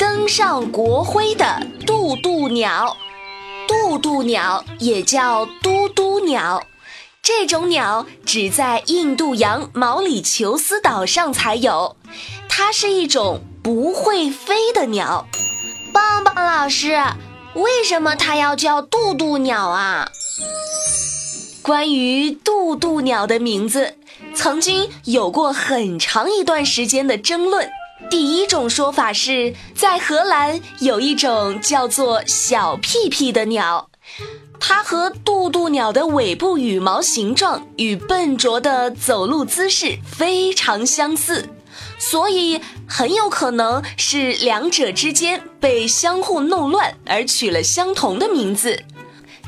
登上国徽的渡渡鸟》。渡渡鸟也叫嘟嘟鸟，这种鸟只在印度洋毛里求斯岛上才有。它是一种不会飞的鸟。棒棒老师，为什么它要叫渡渡鸟啊？关于渡渡鸟的名字，曾经有过很长一段时间的争论。第一种说法是在荷兰有一种叫做小屁屁的鸟，它和渡渡鸟的尾部羽毛形状与笨拙的走路姿势非常相似。所以很有可能是两者之间被相互弄乱而取了相同的名字，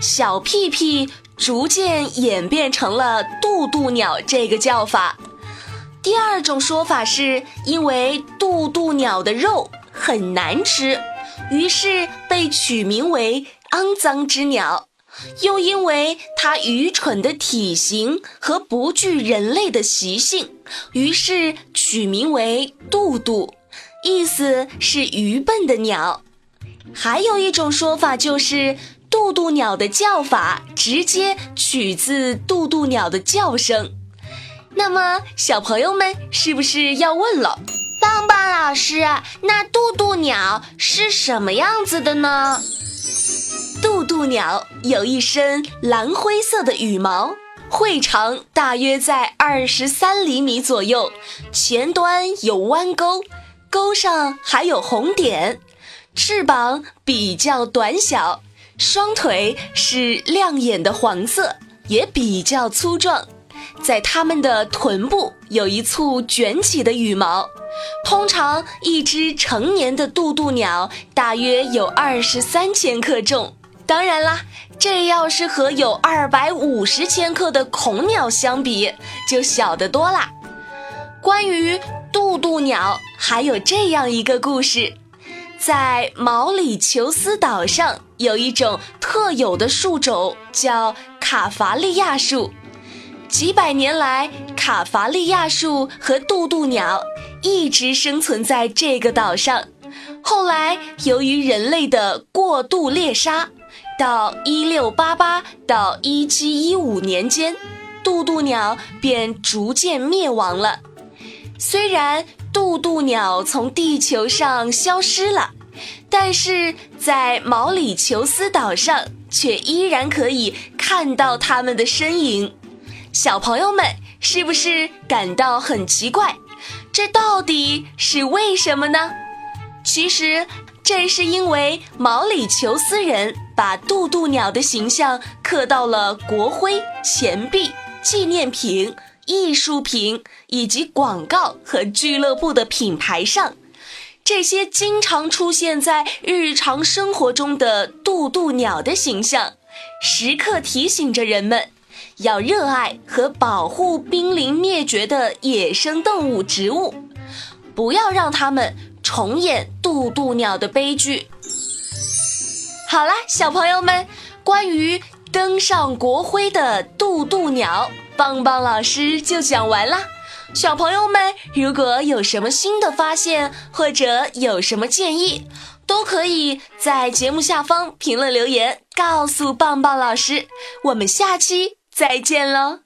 小屁屁逐渐演变成了渡渡鸟这个叫法。第二种说法是因为渡渡鸟的肉很难吃，于是被取名为肮脏之鸟。又因为它愚蠢的体型和不惧人类的习性，于是取名为“渡渡”，意思是愚笨的鸟。还有一种说法就是“渡渡鸟”的叫法直接取自渡渡鸟的叫声。那么，小朋友们是不是要问了？棒棒老师，那渡渡鸟是什么样子的呢？渡渡鸟有一身蓝灰色的羽毛，喙长大约在二十三厘米左右，前端有弯钩，钩上还有红点，翅膀比较短小，双腿是亮眼的黄色，也比较粗壮，在它们的臀部有一簇卷起的羽毛。通常，一只成年的渡渡鸟大约有二十三千克重。当然啦，这要是和有二百五十千克的恐鸟相比，就小得多啦。关于渡渡鸟，还有这样一个故事：在毛里求斯岛上，有一种特有的树种，叫卡伐利亚树。几百年来，卡伐利亚树和渡渡鸟一直生存在这个岛上。后来，由于人类的过度猎杀，到一六八八到一七一五年间，渡渡鸟便逐渐灭亡了。虽然渡渡鸟从地球上消失了，但是在毛里求斯岛上却依然可以看到它们的身影。小朋友们是不是感到很奇怪？这到底是为什么呢？其实。这是因为毛里求斯人把渡渡鸟的形象刻到了国徽、钱币、纪念品、艺术品以及广告和俱乐部的品牌上。这些经常出现在日常生活中的渡渡鸟的形象，时刻提醒着人们要热爱和保护濒临灭绝的野生动物、植物，不要让它们。重演渡渡鸟的悲剧。好啦，小朋友们，关于登上国徽的渡渡鸟，棒棒老师就讲完啦。小朋友们，如果有什么新的发现，或者有什么建议，都可以在节目下方评论留言，告诉棒棒老师。我们下期再见喽！